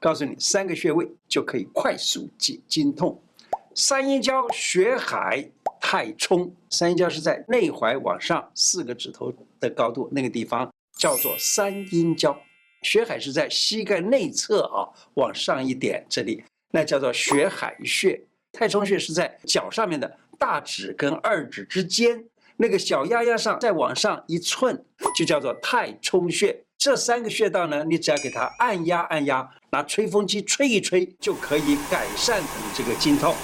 告诉你三个穴位就可以快速解经痛。三阴交、血海、太冲。三阴交是在内踝往上四个指头的高度，那个地方叫做三阴交。血海是在膝盖内侧啊，往上一点，这里那叫做血海穴。太冲穴是在脚上面的大指跟二指之间，那个小丫丫上再往上一寸，就叫做太冲穴。这三个穴道呢，你只要给它按压按压，拿吹风机吹一吹，就可以改善你这个经痛。